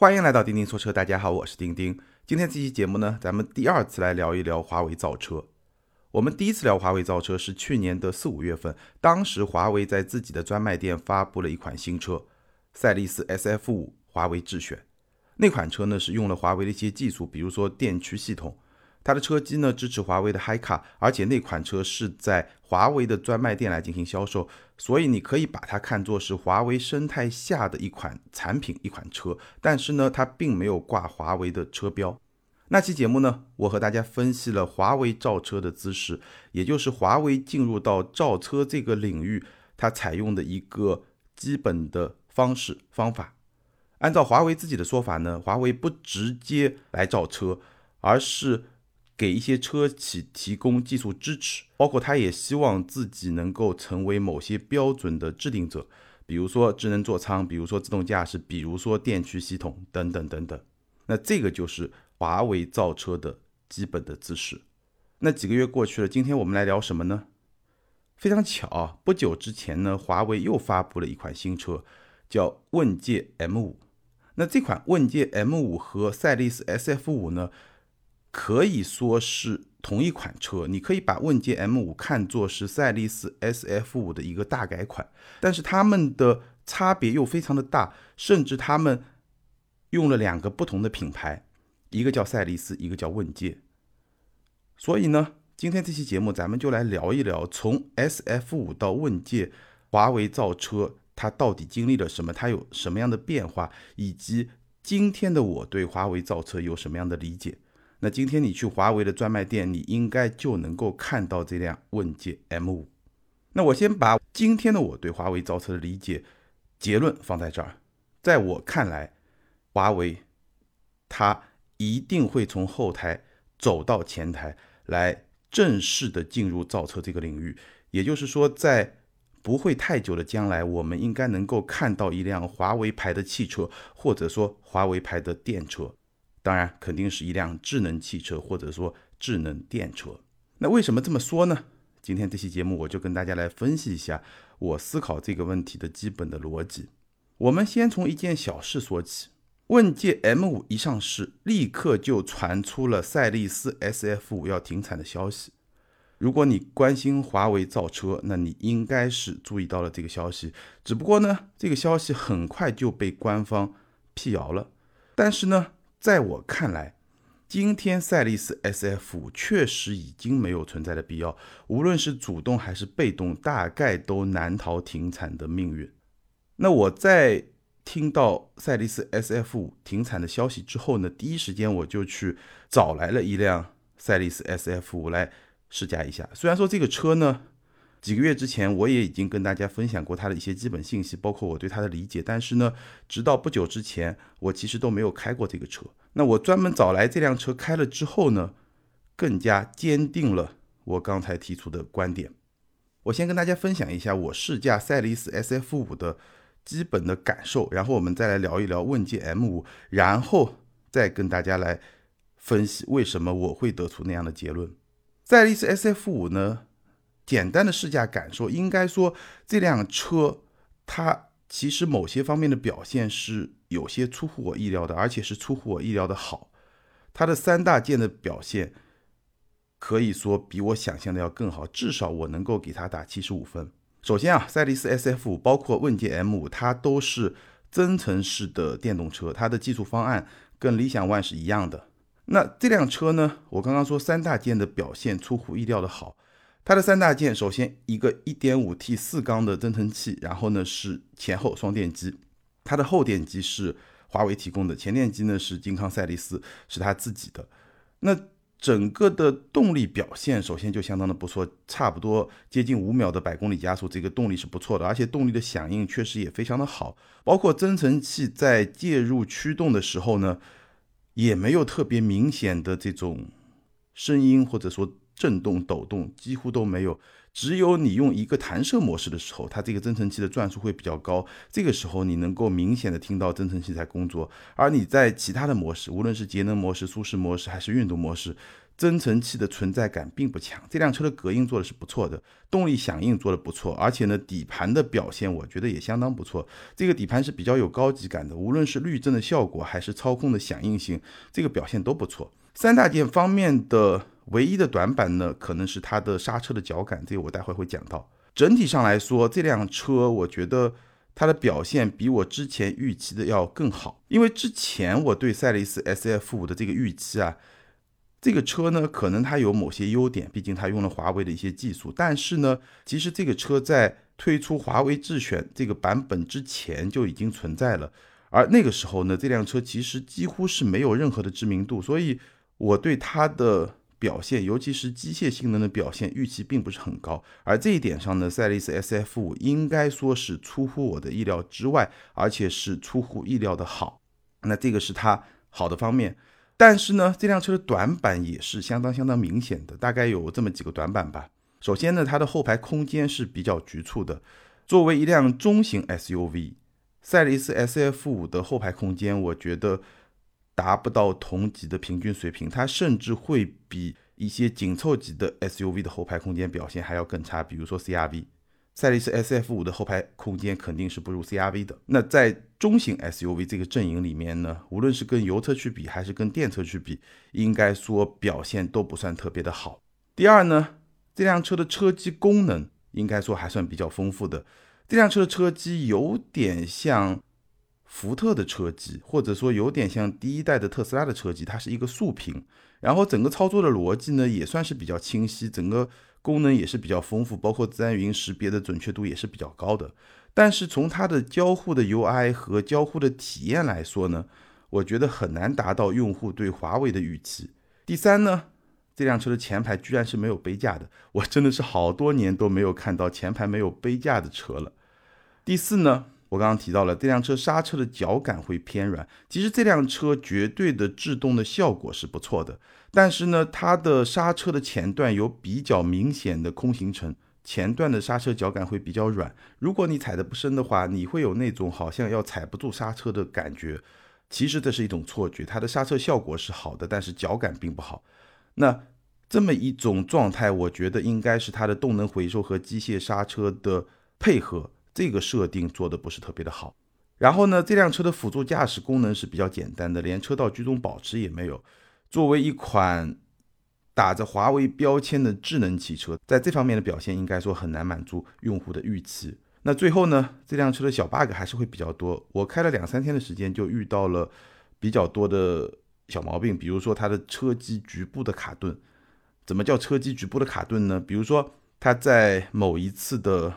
欢迎来到钉钉说车，大家好，我是钉钉。今天这期节目呢，咱们第二次来聊一聊华为造车。我们第一次聊华为造车是去年的四五月份，当时华为在自己的专卖店发布了一款新车——赛力斯 SF 五华为智选。那款车呢是用了华为的一些技术，比如说电驱系统。它的车机呢支持华为的 HiCar，而且那款车是在华为的专卖店来进行销售，所以你可以把它看作是华为生态下的一款产品、一款车。但是呢，它并没有挂华为的车标。那期节目呢，我和大家分析了华为造车的姿势，也就是华为进入到造车这个领域，它采用的一个基本的方式方法。按照华为自己的说法呢，华为不直接来造车，而是。给一些车企提供技术支持，包括他也希望自己能够成为某些标准的制定者，比如说智能座舱，比如说自动驾驶，比如说电驱系统等等等等。那这个就是华为造车的基本的姿势。那几个月过去了，今天我们来聊什么呢？非常巧，啊不久之前呢，华为又发布了一款新车，叫问界 M5。那这款问界 M5 和赛力斯 SF5 呢？可以说是同一款车，你可以把问界 M5 看作是赛力斯 SF5 的一个大改款，但是它们的差别又非常的大，甚至他们用了两个不同的品牌，一个叫赛力斯，一个叫问界。所以呢，今天这期节目咱们就来聊一聊，从 SF5 到问界，华为造车它到底经历了什么，它有什么样的变化，以及今天的我对华为造车有什么样的理解。那今天你去华为的专卖店，你应该就能够看到这辆问界 M5。那我先把今天的我对华为造车的理解结论放在这儿。在我看来，华为它一定会从后台走到前台来正式的进入造车这个领域。也就是说，在不会太久的将来，我们应该能够看到一辆华为牌的汽车，或者说华为牌的电车。当然，肯定是一辆智能汽车或者说智能电车。那为什么这么说呢？今天这期节目我就跟大家来分析一下我思考这个问题的基本的逻辑。我们先从一件小事说起。问界 M5 一上市，立刻就传出了赛力斯 SF5 要停产的消息。如果你关心华为造车，那你应该是注意到了这个消息。只不过呢，这个消息很快就被官方辟谣了。但是呢，在我看来，今天赛力斯 SF 五确实已经没有存在的必要，无论是主动还是被动，大概都难逃停产的命运。那我在听到赛力斯 SF 五停产的消息之后呢，第一时间我就去找来了一辆赛力斯 SF 五来试驾一下。虽然说这个车呢，几个月之前我也已经跟大家分享过它的一些基本信息，包括我对它的理解。但是呢，直到不久之前，我其实都没有开过这个车。那我专门找来这辆车开了之后呢，更加坚定了我刚才提出的观点。我先跟大家分享一下我试驾赛力斯 SF5 的基本的感受，然后我们再来聊一聊问界 M5，然后再跟大家来分析为什么我会得出那样的结论。赛力斯 SF5 呢？简单的试驾感受，应该说这辆车它其实某些方面的表现是有些出乎我意料的，而且是出乎我意料的好。它的三大件的表现可以说比我想象的要更好，至少我能够给它打七十五分。首先啊，赛力斯 SF 五包括问界 M5，它都是增程式的电动车，它的技术方案跟理想 ONE 是一样的。那这辆车呢，我刚刚说三大件的表现出乎意料的好。它的三大件，首先一个 1.5T 四缸的增程器，然后呢是前后双电机，它的后电机是华为提供的，前电机呢是金康赛力斯是它自己的。那整个的动力表现，首先就相当的不错，差不多接近五秒的百公里加速，这个动力是不错的，而且动力的响应确实也非常的好，包括增程器在介入驱动的时候呢，也没有特别明显的这种声音或者说。震动、抖动几乎都没有，只有你用一个弹射模式的时候，它这个增程器的转速会比较高，这个时候你能够明显的听到增程器在工作。而你在其他的模式，无论是节能模式、舒适模式还是运动模式，增程器的存在感并不强。这辆车的隔音做的是不错的，动力响应做的不错，而且呢底盘的表现我觉得也相当不错。这个底盘是比较有高级感的，无论是滤震的效果还是操控的响应性，这个表现都不错。三大件方面的。唯一的短板呢，可能是它的刹车的脚感，这个我待会会讲到。整体上来说，这辆车我觉得它的表现比我之前预期的要更好。因为之前我对赛力斯 SF 五的这个预期啊，这个车呢，可能它有某些优点，毕竟它用了华为的一些技术。但是呢，其实这个车在推出华为智选这个版本之前就已经存在了，而那个时候呢，这辆车其实几乎是没有任何的知名度，所以我对它的。表现，尤其是机械性能的表现，预期并不是很高。而这一点上呢，赛力斯 SF 五应该说是出乎我的意料之外，而且是出乎意料的好。那这个是它好的方面。但是呢，这辆车的短板也是相当相当明显的，大概有这么几个短板吧。首先呢，它的后排空间是比较局促的。作为一辆中型 SUV，赛力斯 SF 五的后排空间，我觉得。达不到同级的平均水平，它甚至会比一些紧凑级的 SUV 的后排空间表现还要更差。比如说 CRV，赛力斯 SF 五的后排空间肯定是不如 CRV 的。那在中型 SUV 这个阵营里面呢，无论是跟油车去比，还是跟电车去比，应该说表现都不算特别的好。第二呢，这辆车的车机功能应该说还算比较丰富的。这辆车的车机有点像。福特的车机，或者说有点像第一代的特斯拉的车机，它是一个竖屏，然后整个操作的逻辑呢也算是比较清晰，整个功能也是比较丰富，包括自然语音识别的准确度也是比较高的。但是从它的交互的 UI 和交互的体验来说呢，我觉得很难达到用户对华为的预期。第三呢，这辆车的前排居然是没有杯架的，我真的是好多年都没有看到前排没有杯架的车了。第四呢？我刚刚提到了这辆车刹车的脚感会偏软，其实这辆车绝对的制动的效果是不错的，但是呢，它的刹车的前段有比较明显的空行程，前段的刹车脚感会比较软。如果你踩的不深的话，你会有那种好像要踩不住刹车的感觉。其实这是一种错觉，它的刹车效果是好的，但是脚感并不好。那这么一种状态，我觉得应该是它的动能回收和机械刹车的配合。这个设定做的不是特别的好，然后呢，这辆车的辅助驾驶功能是比较简单的，连车道居中保持也没有。作为一款打着华为标签的智能汽车，在这方面的表现应该说很难满足用户的预期。那最后呢，这辆车的小 bug 还是会比较多。我开了两三天的时间，就遇到了比较多的小毛病，比如说它的车机局部的卡顿。怎么叫车机局部的卡顿呢？比如说它在某一次的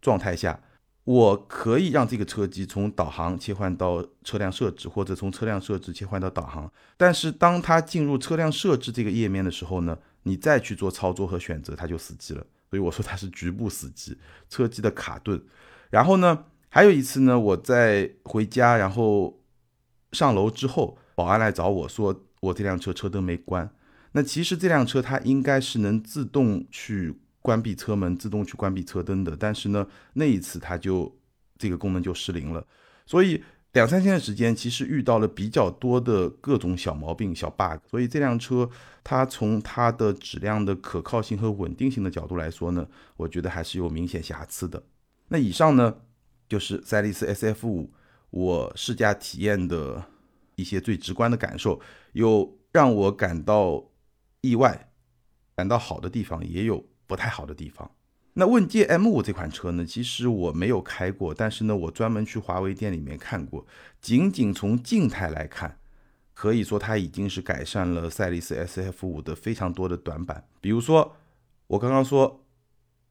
状态下，我可以让这个车机从导航切换到车辆设置，或者从车辆设置切换到导航。但是当它进入车辆设置这个页面的时候呢，你再去做操作和选择，它就死机了。所以我说它是局部死机，车机的卡顿。然后呢，还有一次呢，我在回家，然后上楼之后，保安来找我说我这辆车车灯没关。那其实这辆车它应该是能自动去。关闭车门，自动去关闭车灯的。但是呢，那一次它就这个功能就失灵了。所以两三天的时间，其实遇到了比较多的各种小毛病、小 bug。所以这辆车它从它的质量的可靠性和稳定性的角度来说呢，我觉得还是有明显瑕疵的。那以上呢，就是赛力斯 SF 五我试驾体验的一些最直观的感受，有让我感到意外、感到好的地方，也有。不太好的地方。那问界 M5 这款车呢？其实我没有开过，但是呢，我专门去华为店里面看过。仅仅从静态来看，可以说它已经是改善了赛力斯 SF5 的非常多的短板。比如说，我刚刚说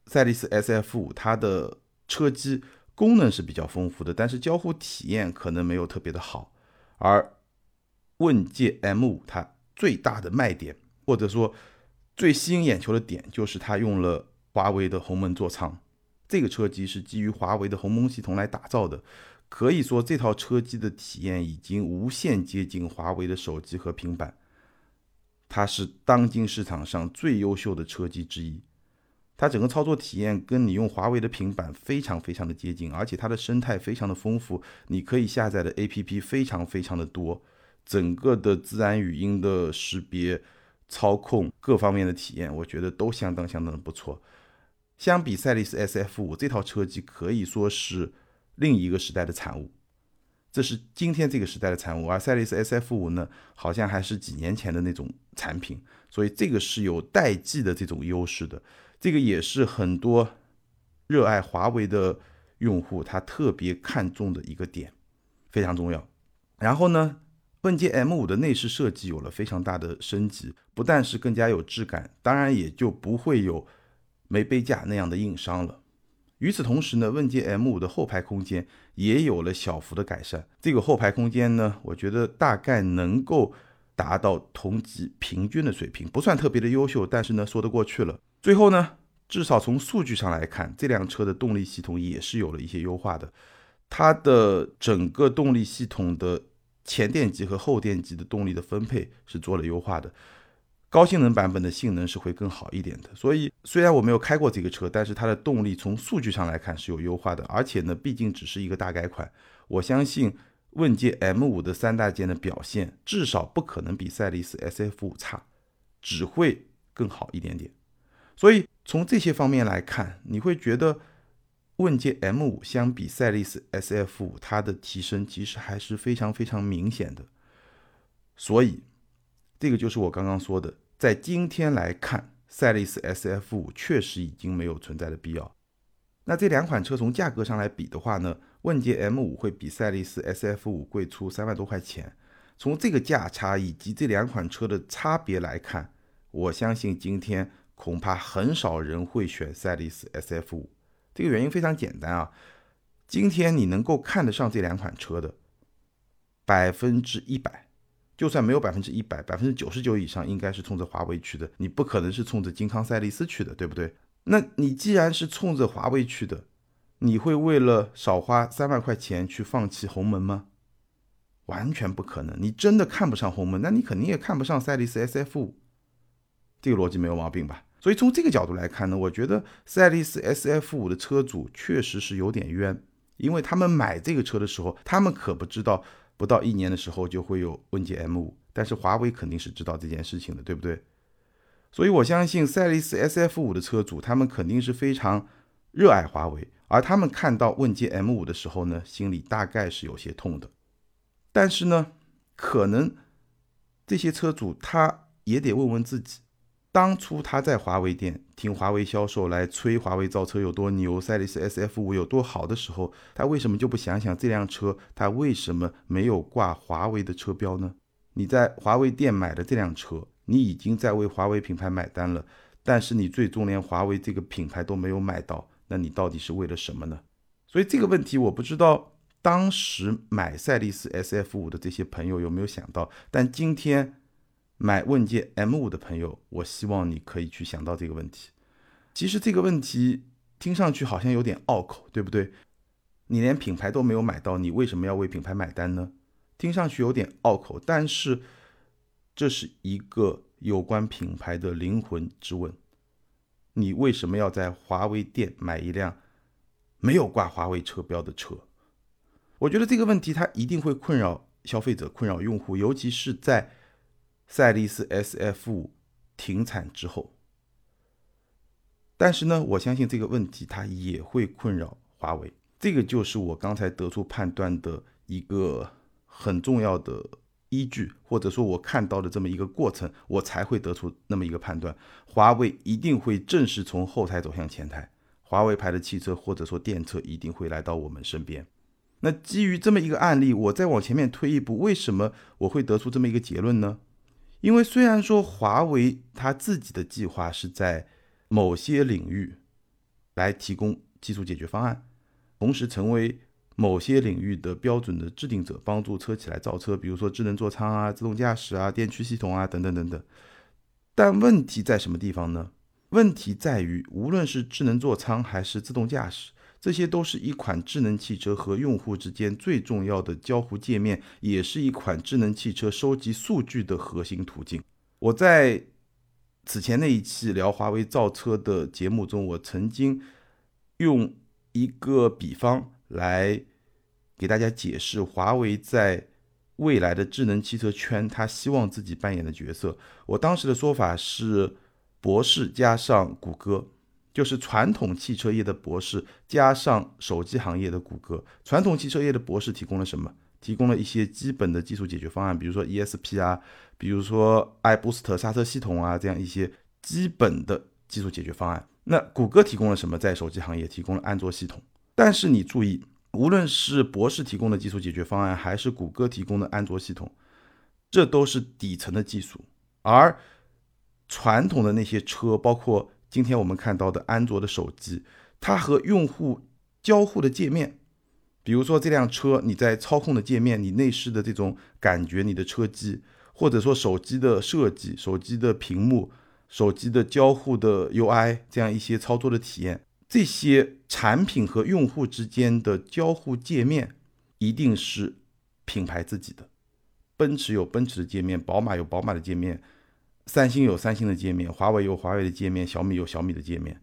赛力斯 SF5 它的车机功能是比较丰富的，但是交互体验可能没有特别的好。而问界 M5 它最大的卖点，或者说最吸引眼球的点就是它用了华为的鸿蒙座舱，这个车机是基于华为的鸿蒙系统来打造的，可以说这套车机的体验已经无限接近华为的手机和平板，它是当今市场上最优秀的车机之一。它整个操作体验跟你用华为的平板非常非常的接近，而且它的生态非常的丰富，你可以下载的 APP 非常非常的多，整个的自然语音的识别、操控各方面的体验，我觉得都相当相当的不错。相比赛力斯 SF 五这套车机，可以说是另一个时代的产物。这是今天这个时代的产物，而赛力斯 SF 五呢，好像还是几年前的那种产品，所以这个是有代际的这种优势的。这个也是很多热爱华为的用户他特别看重的一个点，非常重要。然后呢，问界 M5 的内饰设计有了非常大的升级，不但是更加有质感，当然也就不会有没杯架那样的硬伤了。与此同时呢，问界 M5 的后排空间也有了小幅的改善。这个后排空间呢，我觉得大概能够达到同级平均的水平，不算特别的优秀，但是呢，说得过去了。最后呢，至少从数据上来看，这辆车的动力系统也是有了一些优化的。它的整个动力系统的前电机和后电机的动力的分配是做了优化的，高性能版本的性能是会更好一点的。所以虽然我没有开过这个车，但是它的动力从数据上来看是有优化的。而且呢，毕竟只是一个大改款，我相信问界 M5 的三大件的表现至少不可能比赛力斯 SF5 差，只会更好一点点。所以从这些方面来看，你会觉得问界 M5 相比赛力斯 SF5 它的提升其实还是非常非常明显的。所以这个就是我刚刚说的，在今天来看，赛力斯 SF5 确实已经没有存在的必要。那这两款车从价格上来比的话呢，问界 M5 会比赛力斯 SF5 贵出三万多块钱。从这个价差以及这两款车的差别来看，我相信今天。恐怕很少人会选赛力斯 SF 五，这个原因非常简单啊。今天你能够看得上这两款车的百分之一百，就算没有百分之一百，百分之九十九以上应该是冲着华为去的，你不可能是冲着金康赛力斯去的，对不对？那你既然是冲着华为去的，你会为了少花三万块钱去放弃鸿蒙吗？完全不可能。你真的看不上鸿蒙，那你肯定也看不上赛力斯 SF 五，这个逻辑没有毛病吧？所以从这个角度来看呢，我觉得赛力斯 SF 五的车主确实是有点冤，因为他们买这个车的时候，他们可不知道不到一年的时候就会有问界 M 五，但是华为肯定是知道这件事情的，对不对？所以我相信赛力斯 SF 五的车主，他们肯定是非常热爱华为，而他们看到问界 M 五的时候呢，心里大概是有些痛的。但是呢，可能这些车主他也得问问自己。当初他在华为店听华为销售来吹华为造车有多牛，赛力斯 SF 五有多好的时候，他为什么就不想想这辆车他为什么没有挂华为的车标呢？你在华为店买的这辆车，你已经在为华为品牌买单了，但是你最终连华为这个品牌都没有买到，那你到底是为了什么呢？所以这个问题我不知道当时买赛力斯 SF 五的这些朋友有没有想到，但今天。买问界 M5 的朋友，我希望你可以去想到这个问题。其实这个问题听上去好像有点拗口，对不对？你连品牌都没有买到，你为什么要为品牌买单呢？听上去有点拗口，但是这是一个有关品牌的灵魂之问。你为什么要在华为店买一辆没有挂华为车标的车？我觉得这个问题它一定会困扰消费者、困扰用户，尤其是在。赛力斯 SF 五停产之后，但是呢，我相信这个问题它也会困扰华为。这个就是我刚才得出判断的一个很重要的依据，或者说我看到的这么一个过程，我才会得出那么一个判断：华为一定会正式从后台走向前台，华为牌的汽车或者说电车一定会来到我们身边。那基于这么一个案例，我再往前面推一步，为什么我会得出这么一个结论呢？因为虽然说华为它自己的计划是在某些领域来提供技术解决方案，同时成为某些领域的标准的制定者，帮助车企来造车，比如说智能座舱啊、自动驾驶啊、电驱系统啊等等等等。但问题在什么地方呢？问题在于，无论是智能座舱还是自动驾驶。这些都是一款智能汽车和用户之间最重要的交互界面，也是一款智能汽车收集数据的核心途径。我在此前那一期聊华为造车的节目中，我曾经用一个比方来给大家解释华为在未来的智能汽车圈，他希望自己扮演的角色。我当时的说法是博士加上谷歌，就是传统汽车业的博士加上手机行业的谷歌。传统汽车业的博士提供了什么？提供了一些基本的技术解决方案，比如说 ESP 啊，比如说 iBoost 刹车系统啊，这样一些基本的技术解决方案。那谷歌提供了什么？在手机行业提供了安卓系统。但是你注意，无论是博士提供的技术解决方案，还是谷歌提供的安卓系统，这都是底层的技术。而传统的那些车，包括今天我们看到的安卓的手机，它和用户交互的界面。比如说这辆车，你在操控的界面，你内饰的这种感觉，你的车机，或者说手机的设计、手机的屏幕、手机的交互的 UI，这样一些操作的体验，这些产品和用户之间的交互界面，一定是品牌自己的。奔驰有奔驰的界面，宝马有宝马的界面，三星有三星的界面，华为有华为的界面，小米有小米的界面，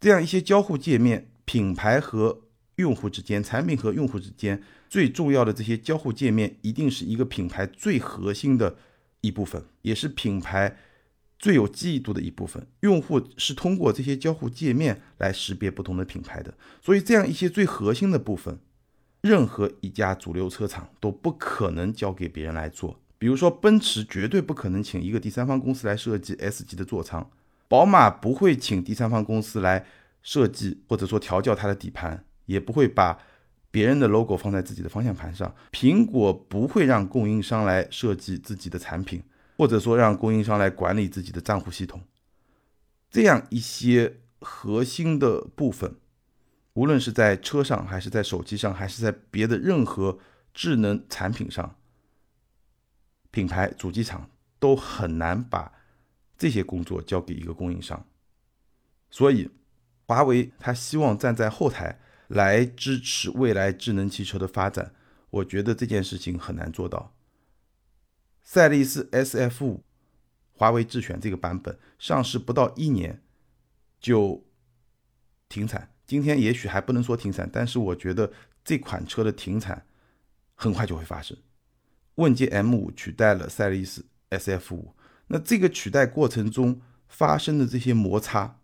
这样一些交互界面，品牌和用户之间，产品和用户之间最重要的这些交互界面，一定是一个品牌最核心的一部分，也是品牌最有记忆度的一部分。用户是通过这些交互界面来识别不同的品牌的，所以这样一些最核心的部分，任何一家主流车厂都不可能交给别人来做。比如说，奔驰绝对不可能请一个第三方公司来设计 S 级的座舱，宝马不会请第三方公司来设计或者说调教它的底盘。也不会把别人的 logo 放在自己的方向盘上。苹果不会让供应商来设计自己的产品，或者说让供应商来管理自己的账户系统。这样一些核心的部分，无论是在车上，还是在手机上，还是在别的任何智能产品上，品牌主机厂都很难把这些工作交给一个供应商。所以，华为它希望站在后台。来支持未来智能汽车的发展，我觉得这件事情很难做到。赛力斯 SF 五，华为智选这个版本上市不到一年就停产，今天也许还不能说停产，但是我觉得这款车的停产很快就会发生。问界 M 五取代了赛力斯 SF 五，那这个取代过程中发生的这些摩擦。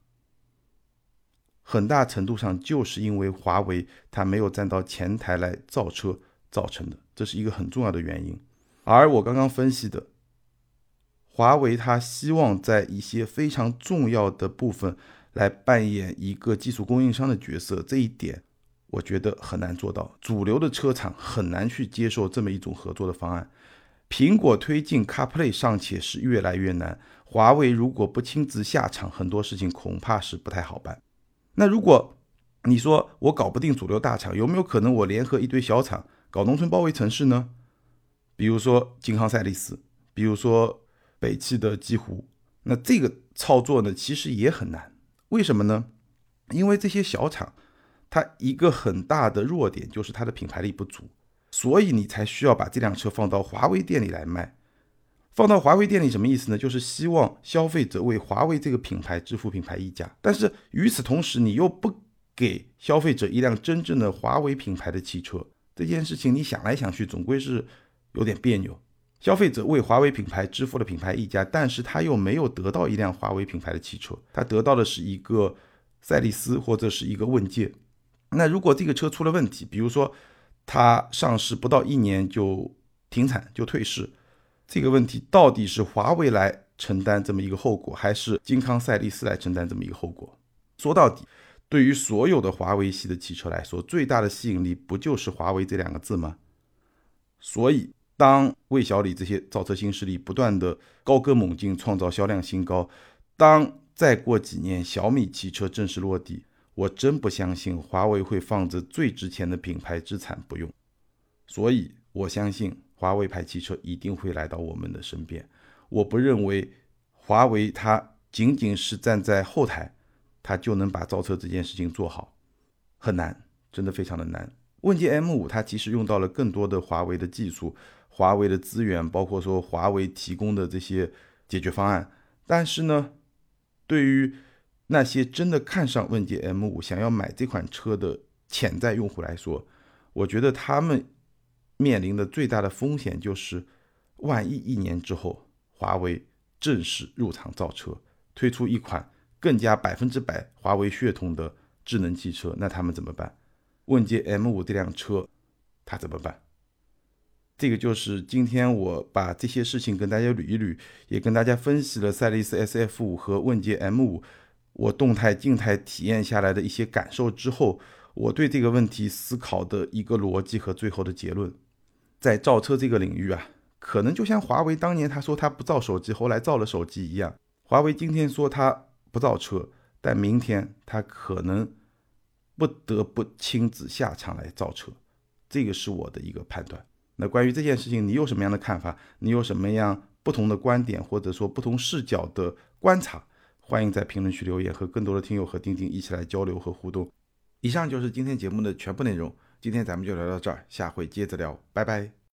很大程度上就是因为华为它没有站到前台来造车造成的，这是一个很重要的原因。而我刚刚分析的，华为它希望在一些非常重要的部分来扮演一个技术供应商的角色，这一点我觉得很难做到。主流的车厂很难去接受这么一种合作的方案。苹果推进 CarPlay 尚且是越来越难，华为如果不亲自下场，很多事情恐怕是不太好办。那如果你说我搞不定主流大厂，有没有可能我联合一堆小厂搞农村包围城市呢？比如说金康赛力斯，比如说北汽的极狐，那这个操作呢，其实也很难。为什么呢？因为这些小厂，它一个很大的弱点就是它的品牌力不足，所以你才需要把这辆车放到华为店里来卖。放到华为店里什么意思呢？就是希望消费者为华为这个品牌支付品牌溢价，但是与此同时，你又不给消费者一辆真正的华为品牌的汽车，这件事情你想来想去，总归是有点别扭。消费者为华为品牌支付了品牌溢价，但是他又没有得到一辆华为品牌的汽车，他得到的是一个赛力斯或者是一个问界。那如果这个车出了问题，比如说它上市不到一年就停产就退市。这个问题到底是华为来承担这么一个后果，还是金康赛力斯来承担这么一个后果？说到底，对于所有的华为系的汽车来说，最大的吸引力不就是华为这两个字吗？所以，当魏小李这些造车新势力不断的高歌猛进，创造销量新高，当再过几年小米汽车正式落地，我真不相信华为会放着最值钱的品牌资产不用。所以我相信。华为牌汽车一定会来到我们的身边。我不认为华为它仅仅是站在后台，它就能把造车这件事情做好，很难，真的非常的难。问界 M5 它其实用到了更多的华为的技术、华为的资源，包括说华为提供的这些解决方案，但是呢，对于那些真的看上问界 M5 想要买这款车的潜在用户来说，我觉得他们面临的最大的风险就是，万一一年之后华为正式入场造车，推出一款更加百分之百华为血统的智能汽车，那他们怎么办？问界 M5 这辆车，它怎么办？这个就是今天我把这些事情跟大家捋一捋，也跟大家分析了赛力斯 SF5 和问界 M5，我动态、静态体验下来的一些感受之后，我对这个问题思考的一个逻辑和最后的结论，在造车这个领域啊，可能就像华为当年他说他不造手机，后来造了手机一样，华为今天说他不造车，但明天他可能不得不亲自下场来造车，这个是我的一个判断。那关于这件事情，你有什么样的看法？你有什么样不同的观点，或者说不同视角的观察？欢迎在评论区留言，和更多的听友和钉钉一起来交流和互动。以上就是今天节目的全部内容，今天咱们就聊到这儿，下回接着聊，拜拜。